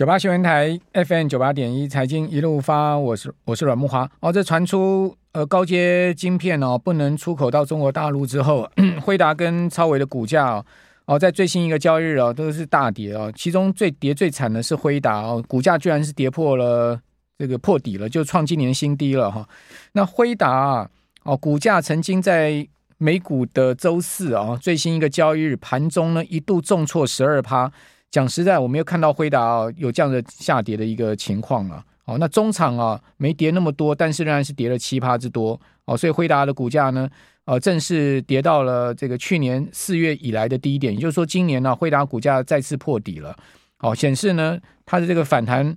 九八新闻台 FM 九八点一财经一路发，我是我是阮木华。哦，这传出呃高阶晶片哦不能出口到中国大陆之后，辉达跟超微的股价哦在最新一个交易日哦都是大跌哦，其中最跌最惨的是辉达哦，股价居然是跌破了这个破底了，就创今年新低了哈。那辉达哦股价曾经在美股的周四哦最新一个交易日盘中呢一度重挫十二趴。讲实在，我没有看到辉达有这样的下跌的一个情况啊。哦，那中场啊没跌那么多，但是仍然是跌了七趴之多。哦，所以辉达的股价呢，呃，正式跌到了这个去年四月以来的低点。也就是说，今年呢，辉达股价再次破底了。哦，显示呢，它的这个反弹，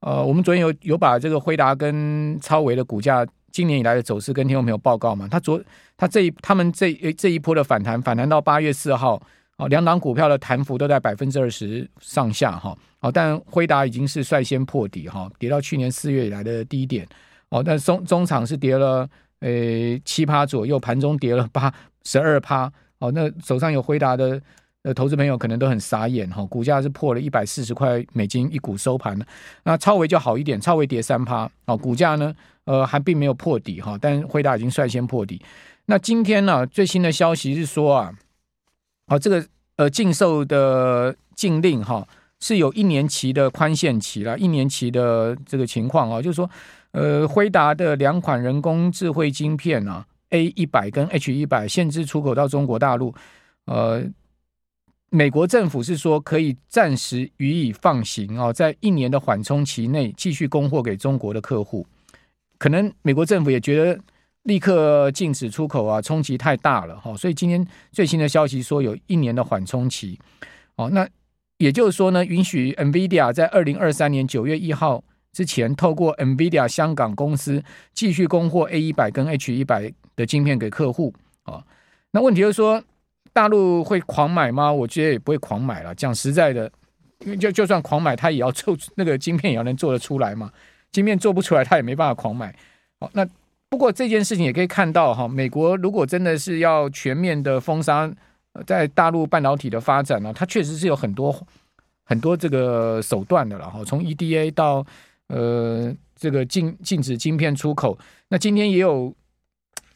呃，我们昨天有有把这个辉达跟超微的股价今年以来的走势跟听众朋友报告嘛。他昨他这一他们这这一波的反弹，反弹到八月四号。哦，两档股票的弹幅都在百分之二十上下哈。哦，但辉达已经是率先破底哈，跌到去年四月以来的低点。哦，但中中场是跌了呃七趴左右，盘中跌了八十二趴。哦，那手上有辉达的呃投资朋友可能都很傻眼哈，股价是破了一百四十块美金一股收盘。那超微就好一点，超微跌三趴。哦，股价呢呃还并没有破底哈，但辉达已经率先破底。那今天呢最新的消息是说啊。哦，这个呃禁售的禁令哈，是有一年期的宽限期了，一年期的这个情况啊，就是说，呃，辉达的两款人工智慧晶片啊，A 一百跟 H 一百限制出口到中国大陆，呃，美国政府是说可以暂时予以放行啊，在一年的缓冲期内继续供货给中国的客户，可能美国政府也觉得。立刻禁止出口啊，冲击太大了哈，所以今天最新的消息说有一年的缓冲期，哦，那也就是说呢，允许 NVIDIA 在二零二三年九月一号之前，透过 NVIDIA 香港公司继续供货 A 一百跟 H 一百的晶片给客户啊。那问题就是说，大陆会狂买吗？我觉得也不会狂买了。讲实在的，因为就就算狂买，他也要做那个晶片，也要能做得出来嘛。晶片做不出来，他也没办法狂买。好，那。不过这件事情也可以看到哈，美国如果真的是要全面的封杀在大陆半导体的发展呢，它确实是有很多很多这个手段的了哈。从 EDA 到呃这个禁禁止晶片出口，那今天也有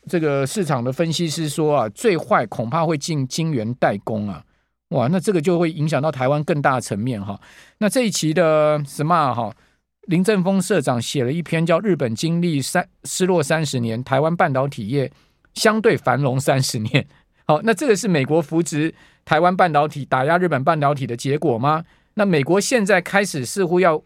这个市场的分析师说啊，最坏恐怕会进晶圆代工啊，哇，那这个就会影响到台湾更大层面哈。那这一期的 Smart 哈。林正峰社长写了一篇叫《日本经历三失落三十年，台湾半导体业相对繁荣三十年》。好，那这个是美国扶植台湾半导体、打压日本半导体的结果吗？那美国现在开始似乎要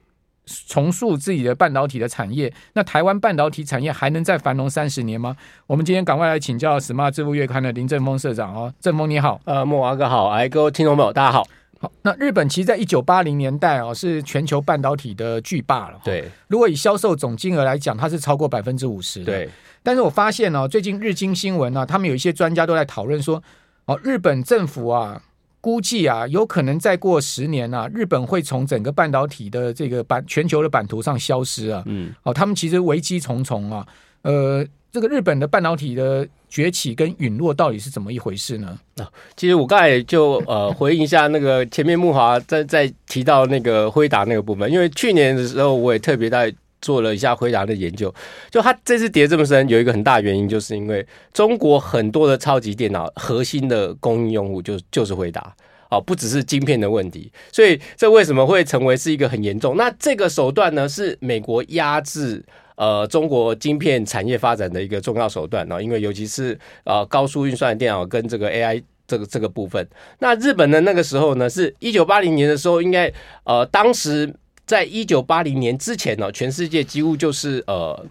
重塑自己的半导体的产业，那台湾半导体产业还能再繁荣三十年吗？我们今天赶快来请教《Smart 智富月刊》的林正峰社长哦，正峰你好，呃，慕驊哥好，哎，各位听众朋友大家好。好，那日本其实，在一九八零年代哦，是全球半导体的巨霸了。对，如果以销售总金额来讲，它是超过百分之五十。对，但是我发现哦，最近日经新闻呢、啊，他们有一些专家都在讨论说，哦，日本政府啊，估计啊，有可能再过十年啊，日本会从整个半导体的这个版全球的版图上消失啊。嗯，哦，他们其实危机重重啊，呃。这个日本的半导体的崛起跟陨落到底是怎么一回事呢？啊，其实我刚才就呃回应一下那个前面木华在在提到那个辉达那个部分，因为去年的时候我也特别在做了一下辉达的研究，就它这次跌这么深，有一个很大原因就是因为中国很多的超级电脑核心的供应用户就就是辉达哦，不只是晶片的问题，所以这为什么会成为是一个很严重？那这个手段呢是美国压制。呃，中国晶片产业发展的一个重要手段呢，因为尤其是呃高速运算电脑跟这个 AI 这个这个部分，那日本呢那个时候呢，是一九八零年的时候，应该呃当时在一九八零年之前呢，全世界几乎就是呃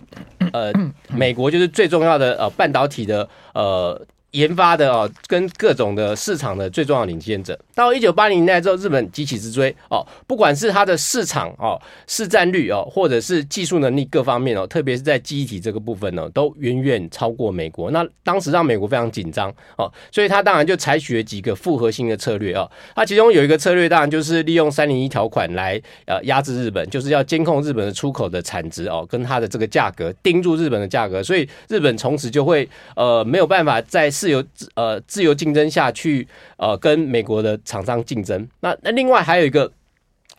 呃美国就是最重要的呃半导体的呃。研发的哦，跟各种的市场的最重要领先者。到一九八零年代之后，日本急起直追哦，不管是它的市场哦、市占率哦，或者是技术能力各方面哦，特别是在记忆体这个部分呢，都远远超过美国。那当时让美国非常紧张哦，所以他当然就采取了几个复合性的策略哦。它其中有一个策略，当然就是利用三零一条款来呃压制日本，就是要监控日本的出口的产值哦，跟它的这个价格，盯住日本的价格，所以日本从此就会呃没有办法在自由呃自由竞争下去，呃跟美国的厂商竞争。那那另外还有一个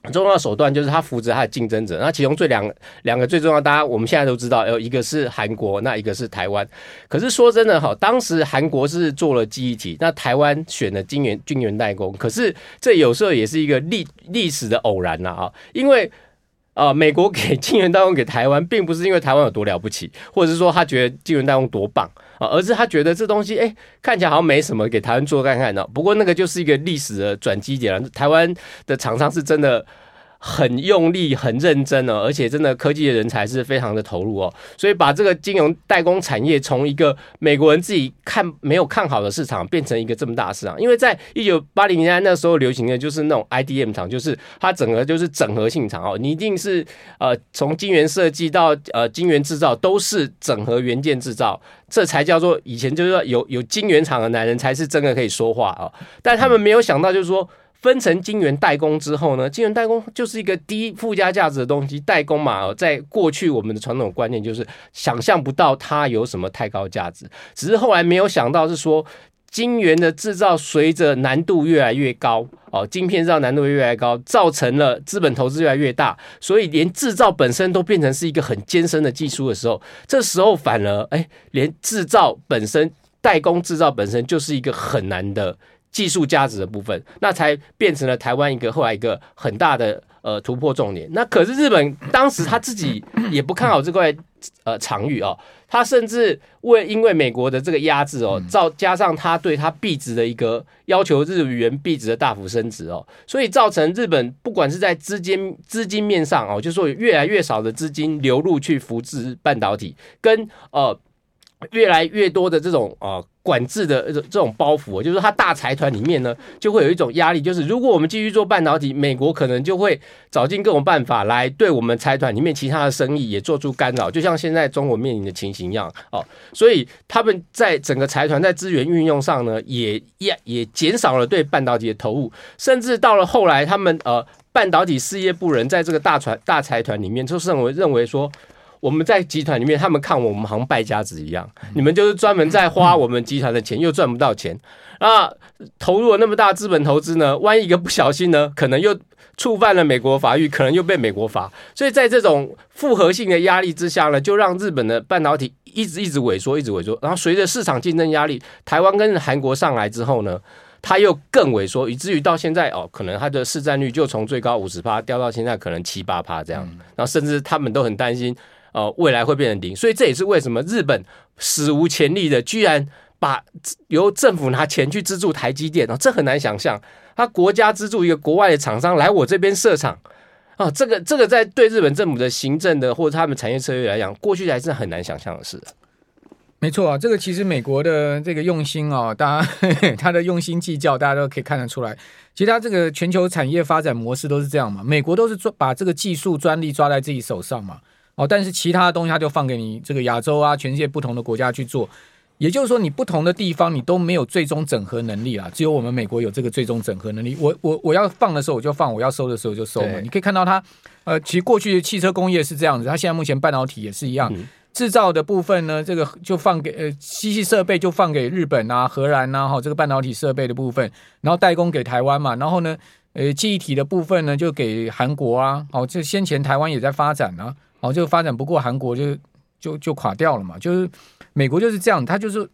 很重要的手段就是他扶持他的竞争者，那其中最两两个最重要，大家我们现在都知道，有一个是韩国，那一个是台湾。可是说真的哈，当时韩国是做了记忆体，那台湾选了晶圆晶圆代工。可是这有时候也是一个历历史的偶然了啊，因为啊，美国给晶圆代工给台湾，并不是因为台湾有多了不起，或者是说他觉得晶圆代工多棒啊，而是他觉得这东西哎看起来好像没什么，给台湾做看看呢。不过那个就是一个历史的转机点，台湾的厂商是真的。很用力、很认真哦，而且真的科技的人才是非常的投入哦，所以把这个金融代工产业从一个美国人自己看没有看好的市场，变成一个这么大的市场。因为在一九八零年代那时候流行的就是那种 IDM 厂，就是它整个就是整合性厂哦，你一定是呃从晶圆设计到呃晶圆制造都是整合元件制造，这才叫做以前就是说有有晶圆厂的男人才是真的可以说话哦。但他们没有想到就是说。分成晶圆代工之后呢，晶圆代工就是一个低附加价值的东西，代工嘛，在过去我们的传统观念就是想象不到它有什么太高价值，只是后来没有想到是说，晶圆的制造随着难度越来越高，哦，晶片制造难度越来越高，造成了资本投资越来越大，所以连制造本身都变成是一个很艰深的技术的时候，这时候反而哎，连制造本身代工制造本身就是一个很难的。技术价值的部分，那才变成了台湾一个后来一个很大的呃突破重点。那可是日本当时他自己也不看好这块呃场域哦，他甚至为因为美国的这个压制哦，造加上他对他币值的一个要求，日元币值的大幅升值哦，所以造成日本不管是在资金资金面上哦，就是说越来越少的资金流入去扶持半导体，跟呃越来越多的这种呃。管制的这种包袱，就是它大财团里面呢，就会有一种压力，就是如果我们继续做半导体，美国可能就会找尽各种办法来对我们财团里面其他的生意也做出干扰，就像现在中国面临的情形一样哦。所以他们在整个财团在资源运用上呢，也也也减少了对半导体的投入，甚至到了后来，他们呃半导体事业部人在这个大船大财团里面，就认为认为说。我们在集团里面，他们看我们好像败家子一样。你们就是专门在花我们集团的钱，又赚不到钱啊！投入了那么大资本投资呢，万一一个不小心呢，可能又触犯了美国法律，可能又被美国罚。所以在这种复合性的压力之下呢，就让日本的半导体一直一直萎缩，一直萎缩。然后随着市场竞争压力，台湾跟韩国上来之后呢，它又更萎缩，以至于到现在哦，可能它的市占率就从最高五十趴掉到现在可能七八趴这样。然后甚至他们都很担心。呃，未来会变成零，所以这也是为什么日本史无前例的，居然把由政府拿钱去资助台积电哦，这很难想象，他国家资助一个国外的厂商来我这边设厂啊，这个这个在对日本政府的行政的或者他们产业策略来讲，过去还是很难想象的事。没错啊，这个其实美国的这个用心啊，大家 他的用心计较，大家都可以看得出来。其实他这个全球产业发展模式都是这样嘛，美国都是抓把这个技术专利抓在自己手上嘛。哦，但是其他的东西它就放给你这个亚洲啊，全世界不同的国家去做，也就是说，你不同的地方你都没有最终整合能力啊，只有我们美国有这个最终整合能力。我我我要放的时候我就放，我要收的时候就收嘛。你可以看到它，呃，其实过去的汽车工业是这样子，它现在目前半导体也是一样，嗯、制造的部分呢，这个就放给呃机器设备就放给日本啊、荷兰啊，哈，这个半导体设备的部分，然后代工给台湾嘛，然后呢，呃，记忆体的部分呢就给韩国啊，哦，这先前台湾也在发展啊。哦，就发展不过韩国就，就就就垮掉了嘛。就是美国就是这样，它就是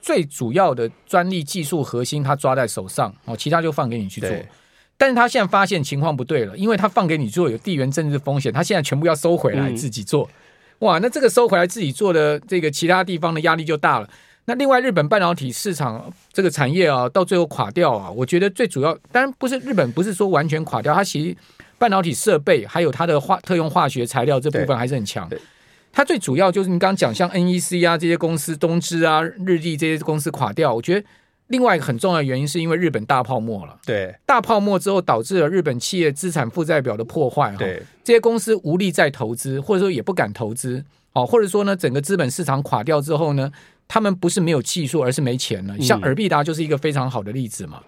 最主要的专利技术核心，它抓在手上，哦，其他就放给你去做。但是他现在发现情况不对了，因为他放给你做有地缘政治风险，他现在全部要收回来自己做。嗯、哇，那这个收回来自己做的这个其他地方的压力就大了。那另外日本半导体市场这个产业啊，到最后垮掉啊，我觉得最主要当然不是日本，不是说完全垮掉，它其实。半导体设备还有它的化特用化学材料这部分还是很强。它最主要就是你刚刚讲像 NEC 啊这些公司，东芝啊、日立这些公司垮掉。我觉得另外一个很重要的原因是因为日本大泡沫了。对，大泡沫之后导致了日本企业资产负债表的破坏。对，这些公司无力再投资，或者说也不敢投资。哦，或者说呢，整个资本市场垮掉之后呢，他们不是没有技术，而是没钱了。像尔必达就是一个非常好的例子嘛，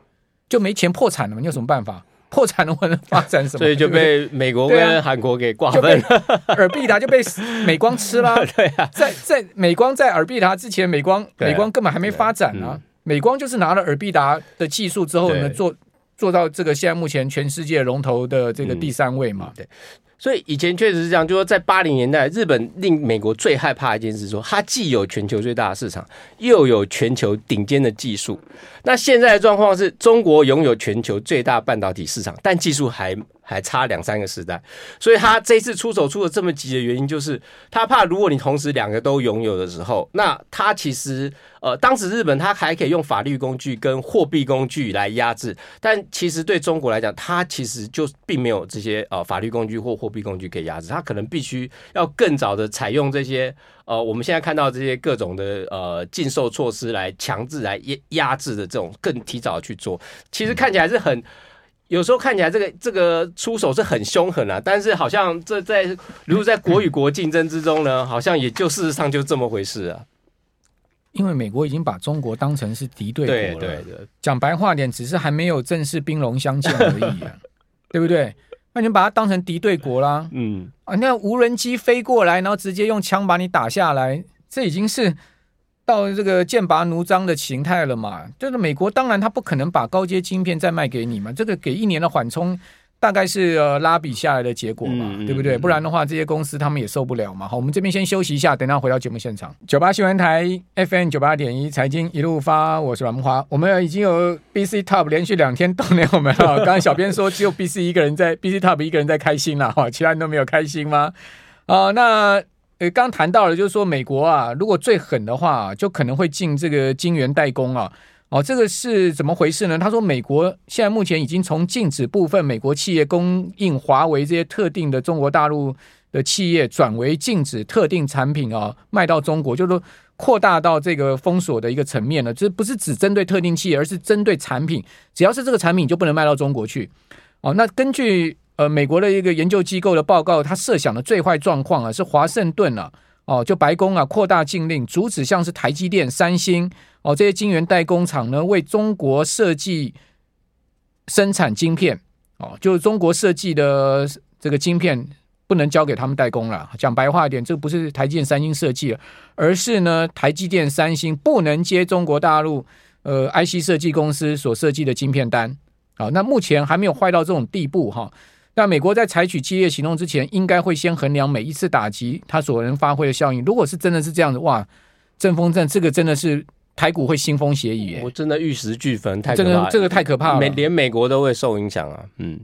就没钱破产了嘛，你有什么办法？破产的话能发展什么？所以就被美国跟韩国给瓜分了。尔必达就被美光吃了。对啊，在在美光在尔必达之前，美光美光根本还没发展呢。美光就是拿了尔必达的技术之后呢，做做到这个现在目前全世界龙头的这个第三位嘛。嗯、对。所以以前确实是这样，就说在八零年代，日本令美国最害怕一件事，说它既有全球最大的市场，又有全球顶尖的技术。那现在的状况是中国拥有全球最大半导体市场，但技术还还差两三个时代。所以他这次出手出的这么急的原因，就是他怕如果你同时两个都拥有的时候，那他其实。呃，当时日本它还可以用法律工具跟货币工具来压制，但其实对中国来讲，它其实就并没有这些呃法律工具或货货币工具可以压制，它可能必须要更早的采用这些呃我们现在看到这些各种的呃禁售措施来强制来压压制的这种更提早去做。其实看起来是很，有时候看起来这个这个出手是很凶狠啊，但是好像这在如果在国与国竞争之中呢，好像也就事实上就这么回事啊。因为美国已经把中国当成是敌对国了，对对对，讲白话点，只是还没有正式兵戎相见而已啊，对不对？那你把它当成敌对国啦，嗯啊，那无人机飞过来，然后直接用枪把你打下来，这已经是到这个剑拔弩张的形态了嘛？就是美国当然他不可能把高阶晶片再卖给你嘛，这个给一年的缓冲。大概是呃拉比下来的结果嘛，嗯、对不对？不然的话，这些公司他们也受不了嘛。好，我们这边先休息一下，等下回到节目现场。九八新闻台 FM 九八点一财经一路发，我是阮慕驊。我们已经有 BC Top 连续两天动了我们了。刚刚小编说只有 BC 一个人在，BC Top 一个人在开心了哈，其他人都没有开心吗？啊，那呃刚谈到了，就是说美国啊，如果最狠的话，就可能会进这个晶圆代工啊。哦，这个是怎么回事呢？他说，美国现在目前已经从禁止部分美国企业供应华为这些特定的中国大陆的企业，转为禁止特定产品啊卖到中国，就是说扩大到这个封锁的一个层面了。这不是只针对特定企业，而是针对产品，只要是这个产品就不能卖到中国去。哦，那根据呃美国的一个研究机构的报告，他设想的最坏状况啊，是华盛顿啊。哦，就白宫啊，扩大禁令，阻止像是台积电、三星哦这些晶圆代工厂呢，为中国设计生产晶片哦，就是中国设计的这个晶片不能交给他们代工了。讲白话一点，这不是台积电、三星设计，而是呢，台积电、三星不能接中国大陆呃 IC 设计公司所设计的晶片单。好，那目前还没有坏到这种地步哈。那美国在采取激烈行动之前，应该会先衡量每一次打击它所能发挥的效应。如果是真的是这样子，哇，阵风战这个真的是台股会腥风血雨，我真的玉石俱焚，太可怕了，这个这个太可怕了，美连美国都会受影响啊。嗯，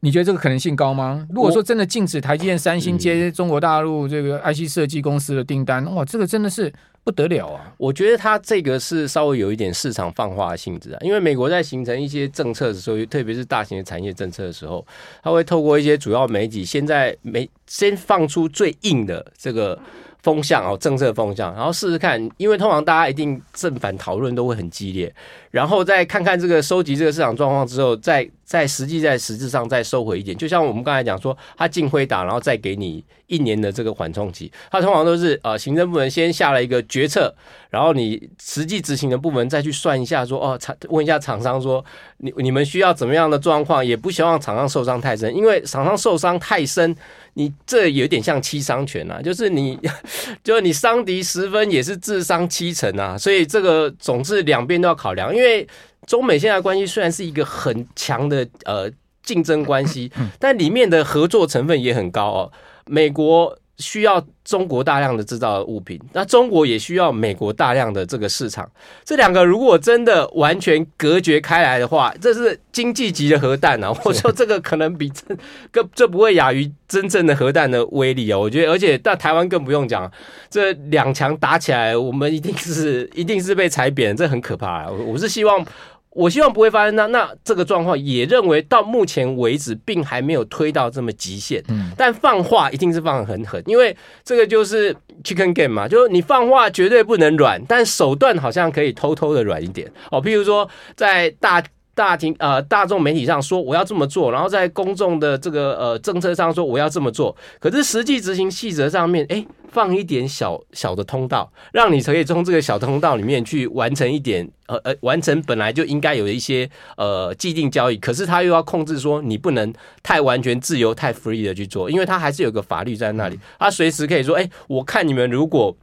你觉得这个可能性高吗？如果说真的禁止台积电、三星接中国大陆这个 IC 设计公司的订单，哇，这个真的是。不得了啊！我觉得它这个是稍微有一点市场放话的性质啊，因为美国在形成一些政策的时候，特别是大型的产业政策的时候，它会透过一些主要媒体，现在没先放出最硬的这个风向哦，政策风向，然后试试看，因为通常大家一定正反讨论都会很激烈，然后再看看这个收集这个市场状况之后，再在实际在实质上再收回一点。就像我们刚才讲说，他进会打，然后再给你一年的这个缓冲期，他通常都是呃行政部门先下了一个决策，然后你实际执行的部门再去算一下说哦，厂问一下厂商说你你们需要怎么样的状况，也不希望厂商受伤太深，因为厂商受伤太深。你这有点像七伤拳啊，就是你，就是你伤敌十分也是自伤七成啊，所以这个总是两边都要考量。因为中美现在关系虽然是一个很强的呃竞争关系，但里面的合作成分也很高哦，美国。需要中国大量的制造的物品，那中国也需要美国大量的这个市场。这两个如果真的完全隔绝开来的话，这是经济级的核弹啊！我说这个可能比这个这不会亚于真正的核弹的威力啊！我觉得，而且但台湾更不用讲，这两强打起来，我们一定是一定是被踩扁，这很可怕啊！我我是希望。我希望不会发生那那这个状况，也认为到目前为止并还没有推到这么极限。嗯，但放话一定是放得很狠，因为这个就是 chicken game 嘛，就是你放话绝对不能软，但手段好像可以偷偷的软一点哦。譬如说在大。大庭呃，大众媒体上说我要这么做，然后在公众的这个呃政策上说我要这么做，可是实际执行细则上面，哎，放一点小小的通道，让你可以从这个小通道里面去完成一点呃呃，完成本来就应该有一些呃既定交易，可是他又要控制说你不能太完全自由、太 free 的去做，因为他还是有个法律在那里，他随时可以说，哎，我看你们如果。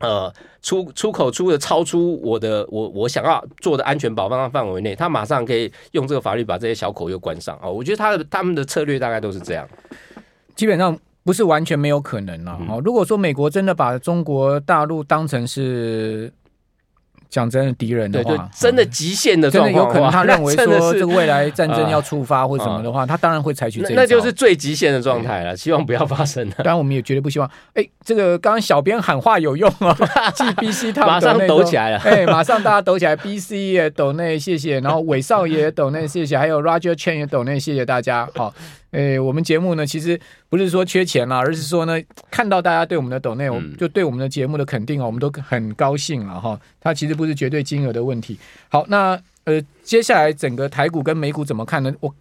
呃，出出口出的超出我的我我想要做的安全保障范围内，他马上可以用这个法律把这些小口又关上啊！我觉得他的他们的策略大概都是这样，基本上不是完全没有可能了。哦，如果说美国真的把中国大陆当成是。讲真的，敌人的话，对，真的极限的状况，有可能他认为 说这个未来战争要触发或什么的话，他当然会采取这，那就是最极限的状态了。希望不要发生。当然，我们也绝对不希望。哎，这个刚刚小编喊话有用 哦，GBC 他马上抖起来了。哎，马上大家抖起来，BC 也抖内，谢谢。然后韦少爷抖内，谢谢。还有 Roger Chen 也抖内，谢谢大家。好。诶，我们节目呢，其实不是说缺钱啦，而是说呢，看到大家对我们的抖内，我们就对我们的节目的肯定哦，我们都很高兴了哈。它其实不是绝对金额的问题。好，那呃，接下来整个台股跟美股怎么看呢？我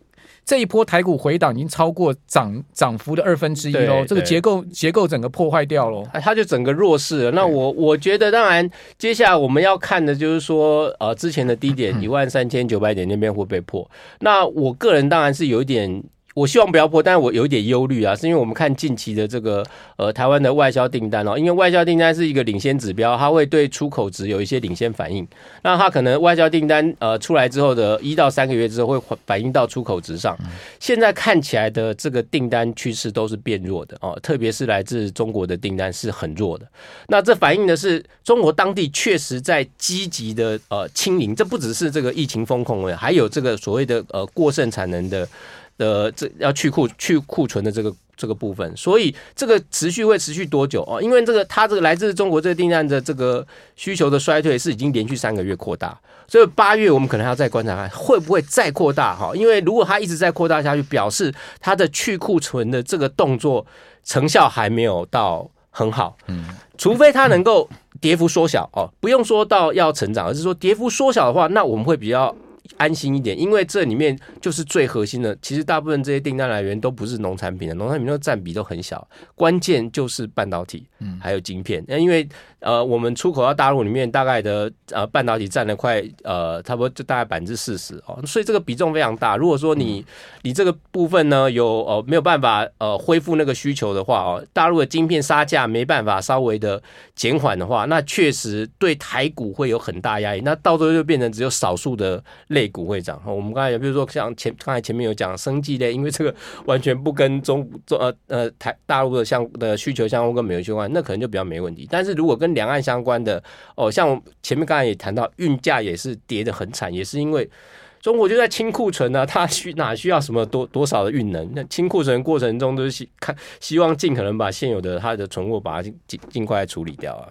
这一波台股回档已经超过涨涨幅的二分之一喽，这个结构结构整个破坏掉喽，它就整个弱势了。那我我觉得，当然接下来我们要看的就是说，呃，之前的低点 一万三千九百点那边会被破。那我个人当然是有一点。我希望不要破，但是我有一点忧虑啊，是因为我们看近期的这个呃台湾的外销订单哦，因为外销订单是一个领先指标，它会对出口值有一些领先反应。那它可能外销订单呃出来之后的一到三个月之后会反映到出口值上。现在看起来的这个订单趋势都是变弱的哦，特别是来自中国的订单是很弱的。那这反映的是中国当地确实在积极的呃清零，这不只是这个疫情风控了，还有这个所谓的呃过剩产能的。的这要去库去库存的这个这个部分，所以这个持续会持续多久哦？因为这个它这个来自中国这个订单的这个需求的衰退是已经连续三个月扩大，所以八月我们可能还要再观察看会不会再扩大哈？因为如果它一直在扩大下去，表示它的去库存的这个动作成效还没有到很好，嗯，除非它能够跌幅缩小哦，不用说到要成长，而是说跌幅缩小的话，那我们会比较。安心一点，因为这里面就是最核心的。其实大部分这些订单来源都不是农产品的，农产品的占比都很小。关键就是半导体，嗯，还有晶片。那因为呃，我们出口到大陆里面大概的呃半导体占了快呃差不多就大概百分之四十哦，所以这个比重非常大。如果说你你这个部分呢有呃没有办法呃恢复那个需求的话哦，大陆的晶片杀价没办法稍微的减缓的话，那确实对台股会有很大压力。那到最后就变成只有少数的类股会涨。我们刚才也比如说像前刚才前面有讲生技类，因为这个完全不跟中中呃呃台大陆的相的需求相关跟美元相关，那可能就比较没问题。但是如果跟两岸相关的哦，像前面刚才也谈到，运价也是跌得很惨，也是因为中国就在清库存呢，它需哪需要什么多多少的运能？那清库存过程中都是希看希望尽可能把现有的它的存货把它尽尽快处理掉啊。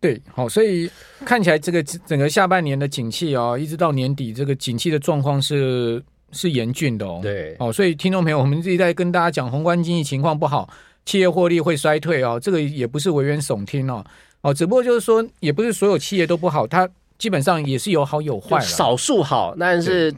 对，好，所以看起来这个整个下半年的景气哦，一直到年底，这个景气的状况是是严峻的哦。对，哦，所以听众朋友，我们自己在跟大家讲，宏观经济情况不好。企业获利会衰退哦，这个也不是危言耸听哦，哦，只不过就是说，也不是所有企业都不好，它基本上也是有好有坏，少数好，但是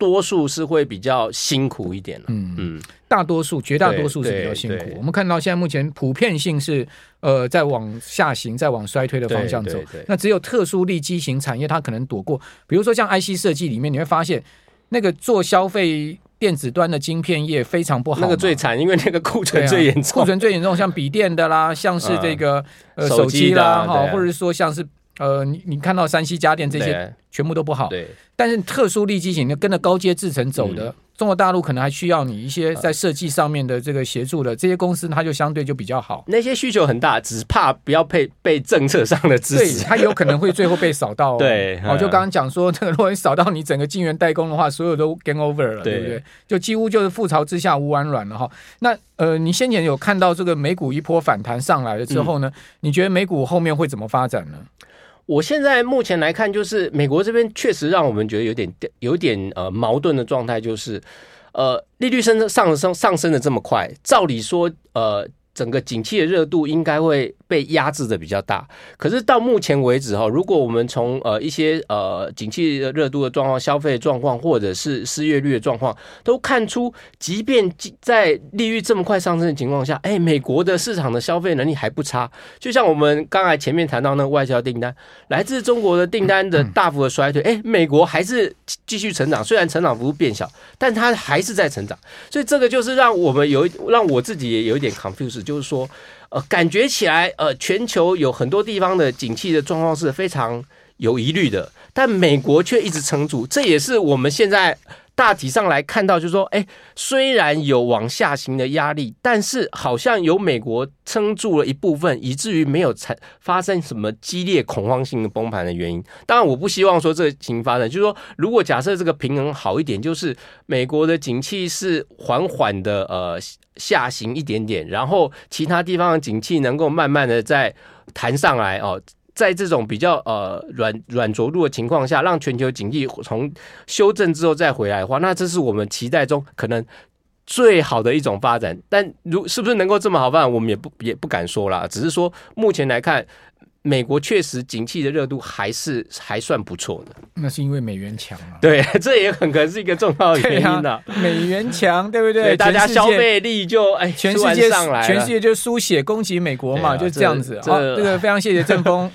多数是会比较辛苦一点。嗯嗯，大多数绝大多数是比较辛苦。我们看到现在目前普遍性是呃在往下行，在往衰退的方向走。那只有特殊利基型产业，它可能躲过，比如说像 IC 设计里面，你会发现那个做消费。电子端的晶片业非常不好，那个最惨，因为那个库存最严重，库存最严重，像笔电的啦，像是 这个呃手机啦，哈，或者是说像是呃你你看到山西家电这些全部都不好，对，但是特殊利基型的跟着高阶制程走的。中国大陆可能还需要你一些在设计上面的这个协助的这些公司，它就相对就比较好。那些需求很大，只怕不要被被政策上的支持，它有可能会最后被扫到。对，哦，就刚刚讲说，这个如果你扫到你整个晶圆代工的话，所有都 game over 了，对不对？就几乎就是覆巢之下无完卵了哈。那呃，你先前有看到这个美股一波反弹上来了之后呢，你觉得美股后面会怎么发展呢？我现在目前来看，就是美国这边确实让我们觉得有点有点呃矛盾的状态，就是呃利率升上升上升的这么快，照理说呃。整个景气的热度应该会被压制的比较大，可是到目前为止哈，如果我们从呃一些呃景气热度的状况、消费状况，或者是失业率的状况，都看出，即便在利率这么快上升的情况下，哎，美国的市场的消费能力还不差。就像我们刚才前面谈到那个外销订单，来自中国的订单的大幅的衰退，哎，美国还是继续成长，虽然成长幅度变小，但它还是在成长。所以这个就是让我们有让我自己也有一点 confused。就是说，呃，感觉起来呃，全球有很多地方的景气的状况是非常有疑虑的，但美国却一直撑住，这也是我们现在。大体上来看到，就是说，哎，虽然有往下行的压力，但是好像有美国撑住了一部分，以至于没有产发生什么激烈恐慌性的崩盘的原因。当然，我不希望说这个情形发生，就是说，如果假设这个平衡好一点，就是美国的景气是缓缓的呃下行一点点，然后其他地方的景气能够慢慢的再弹上来哦。在这种比较呃软软着陆的情况下，让全球经济从修正之后再回来的话，那这是我们期待中可能最好的一种发展。但如是不是能够这么好发展，我们也不也不敢说啦。只是说目前来看。美国确实景气的热度还是还算不错的，那是因为美元强啊。对，这也很可能是一个重要的原因的、啊。美元强，对不对？大家消费力就哎，全世界上来，全世界就输血攻击美国嘛，就这样子啊。这个非常谢谢郑丰。